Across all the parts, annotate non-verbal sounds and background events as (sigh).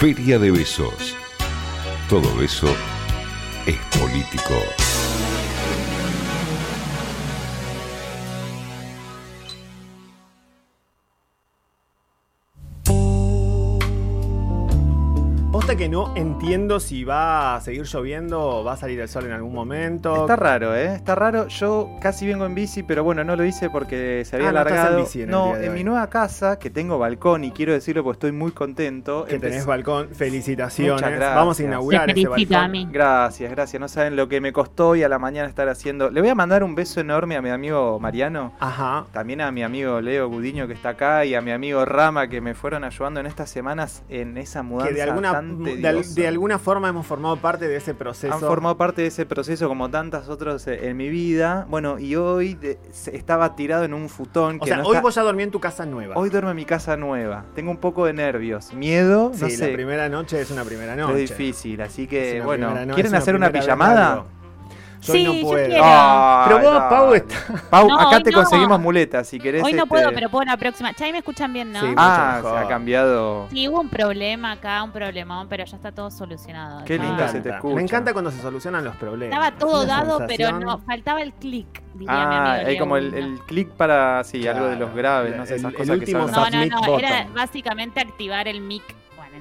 Feria de Besos. Todo beso es político. Posta que no entiendo si va a seguir lloviendo o va a salir el sol en algún momento. Está raro, ¿eh? Está raro. Yo casi vengo en bici, pero bueno, no lo hice porque se había Ah, no estás en alargado. bici en el no, día de en hoy. mi nueva casa, que tengo balcón y quiero decirlo porque estoy muy contento. que tenés empecé- balcón. Felicitaciones. Muchas gracias. Vamos a inaugurar Te ese felicito a balcón. mí. Gracias, gracias. No saben lo que me costó hoy a la mañana estar haciendo. Le voy a mandar un beso enorme a mi amigo Mariano. Ajá. También a mi amigo Leo Gudiño que está acá y a mi amigo Rama que me fueron ayudando en estas semanas en esa mudanza Que de alguna, tan de, alguna forma hemos formado parte de ese proceso. Han formado parte de ese proceso como tantas otros eh, en mi vida. Bueno, y hoy estaba tirado en un futón. O sea, no hoy está- vos ya dormí en tu casa nueva. hoy duermo en mi casa nueva. Tengo un poco de nervios, miedo, sí, no la primera noche es una primera Es noche. difícil, así Es que bueno, ¿quieren es hacer una pijamada? Yo Sí, no yo puedo. quiero. Pero vos. Pau, está- Pau, No, acá te no. conseguimos muletas si querés. Hoy no este- puedo, pero puedo la próxima. Chay, me escuchan bien, ¿no? Sí. Ah, se ha cambiado. Sí, hubo un problema acá, un problemón, pero ya está todo solucionado. Qué Ya- linda se te escucha. Me encanta cuando se solucionan los problemas. Estaba todo dado, pero no, faltaba el clic, diría mi Ah, amigo. hay como el, el clic para, sí, algo de los graves, no sé, El- esas el cosas que último son. No, no, submit no, era básicamente activar el mic.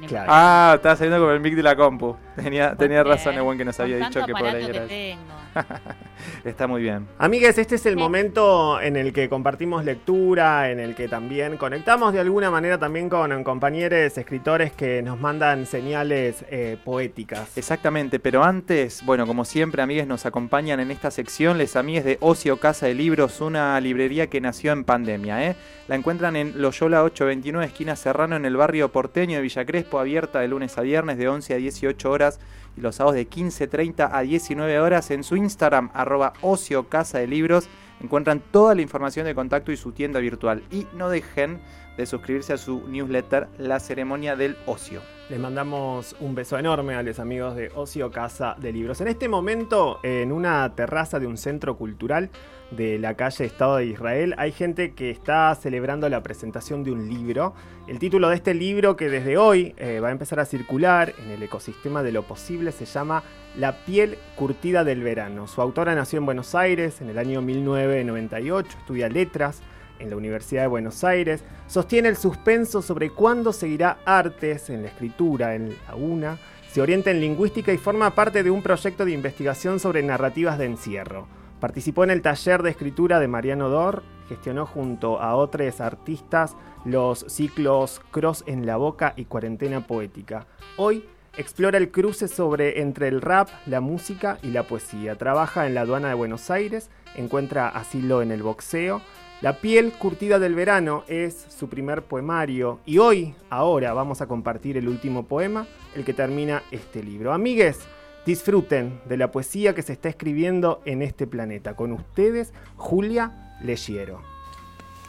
Claro. Ah, estaba saliendo con el mic de la compu. Tenía, tenía razón el buen que nos había dicho que por ahí era. que eso. tengo. (laughs) (laughs) Está muy bien. Amigues, este es el Sí. momento en el que compartimos lectura, en el que también conectamos de alguna manera también con compañeros escritores que nos mandan señales eh, poéticas. Exactamente, pero antes, bueno, como siempre, amigues nos acompañan en esta sección, les amigues de Ocio Casa de Libros, una librería que nació en pandemia, ¿eh? La encuentran en Loyola 829, esquina Serrano, en el barrio porteño de Villa Crespo, abierta de lunes a viernes de 11 a 18 horas los sábados de 15.30 a 19 horas en su Instagram, arroba Ocio Casa de Libros. Encuentran toda la información de contacto y su tienda virtual. Y no dejen de suscribirse a su newsletter La Ceremonia del Ocio. Les mandamos un beso enorme a los amigos de Ocio Casa de Libros. En este momento, en una terraza de un centro cultural de la calle Estado de Israel, hay gente que está celebrando la presentación de un libro. El título de este libro, que desde hoy eh, va a empezar a circular en el ecosistema de lo posible, se llama La piel curtida del verano. Su autora nació en Buenos Aires en el año 1998, estudia letras en la Universidad de Buenos Aires, sostiene el suspenso sobre cuándo seguirá artes en la escritura, en la UNA, se orienta en lingüística y forma parte de un proyecto de investigación sobre narrativas de encierro. Participó en el taller de escritura de Mariano Dor, gestionó junto a otros artistas los ciclos Cross en la Boca y Cuarentena Poética. Hoy explora el cruce sobre entre el rap, la música y la poesía. Trabaja en la aduana de Buenos Aires, encuentra asilo en el boxeo. La piel curtida del verano es su primer poemario y hoy, ahora, vamos a compartir el último poema, el que termina este libro. Amigues, disfruten de la poesía que se está escribiendo en este planeta. Con ustedes, Julia Legiero.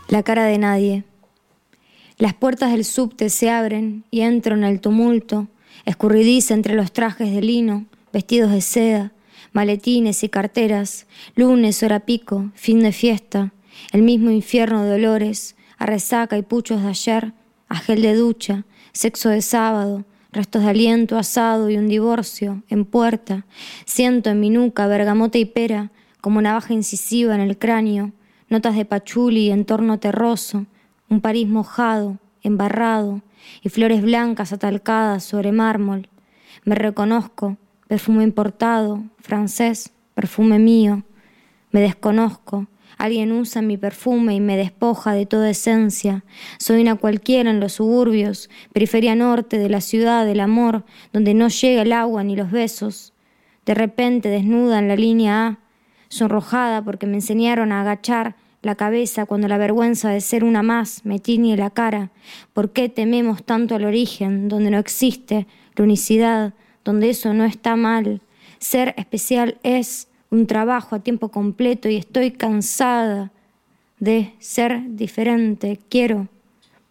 La cara de nadie. Las puertas del subte se abren y entro en el tumulto, escurridiza entre los trajes de lino, vestidos de seda, maletines y carteras, lunes, hora pico, fin de fiesta, el mismo infierno de olores, a resaca y puchos de ayer, a de ducha, sexo de sábado, restos de aliento asado y un divorcio en puerta. Siento en mi nuca bergamota y pera, como navaja incisiva en el cráneo, notas de pachuli y entorno terroso, un París mojado, embarrado, y flores blancas atalcadas sobre mármol. Me reconozco, perfume importado, francés, perfume mío. Me desconozco, alguien usa mi perfume y me despoja de toda esencia. Soy una cualquiera en los suburbios, periferia norte de la ciudad del amor, donde no llega el agua ni los besos. De repente desnuda en la línea A, sonrojada porque me enseñaron a agachar la cabeza cuando la vergüenza de ser una más me tiñe la cara. ¿Por qué tememos tanto al origen, donde no existe la unicidad, donde eso no está mal? Ser especial es un trabajo a tiempo completo y estoy cansada de ser diferente. Quiero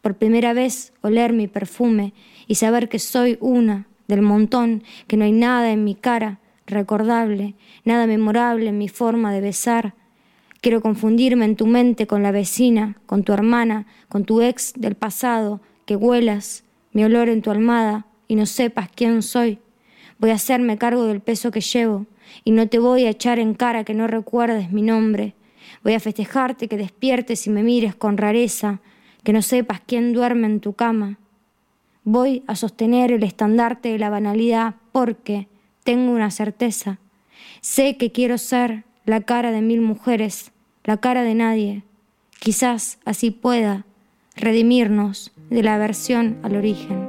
por primera vez oler mi perfume y saber que soy una del montón, que no hay nada en mi cara recordable, nada memorable en mi forma de besar. Quiero confundirme en tu mente con la vecina, con tu hermana, con tu ex del pasado, que huelas mi olor en tu almada y no sepas quién soy. Voy a hacerme cargo del peso que llevo y no te voy a echar en cara que no recuerdes mi nombre. Voy a festejarte que despiertes y me mires con rareza, que no sepas quién duerme en tu cama. Voy a sostener el estandarte de la banalidad porque tengo una certeza. Sé que quiero ser la cara de mil mujeres, la cara de nadie. Quizás así pueda redimirnos de la aversión al origen.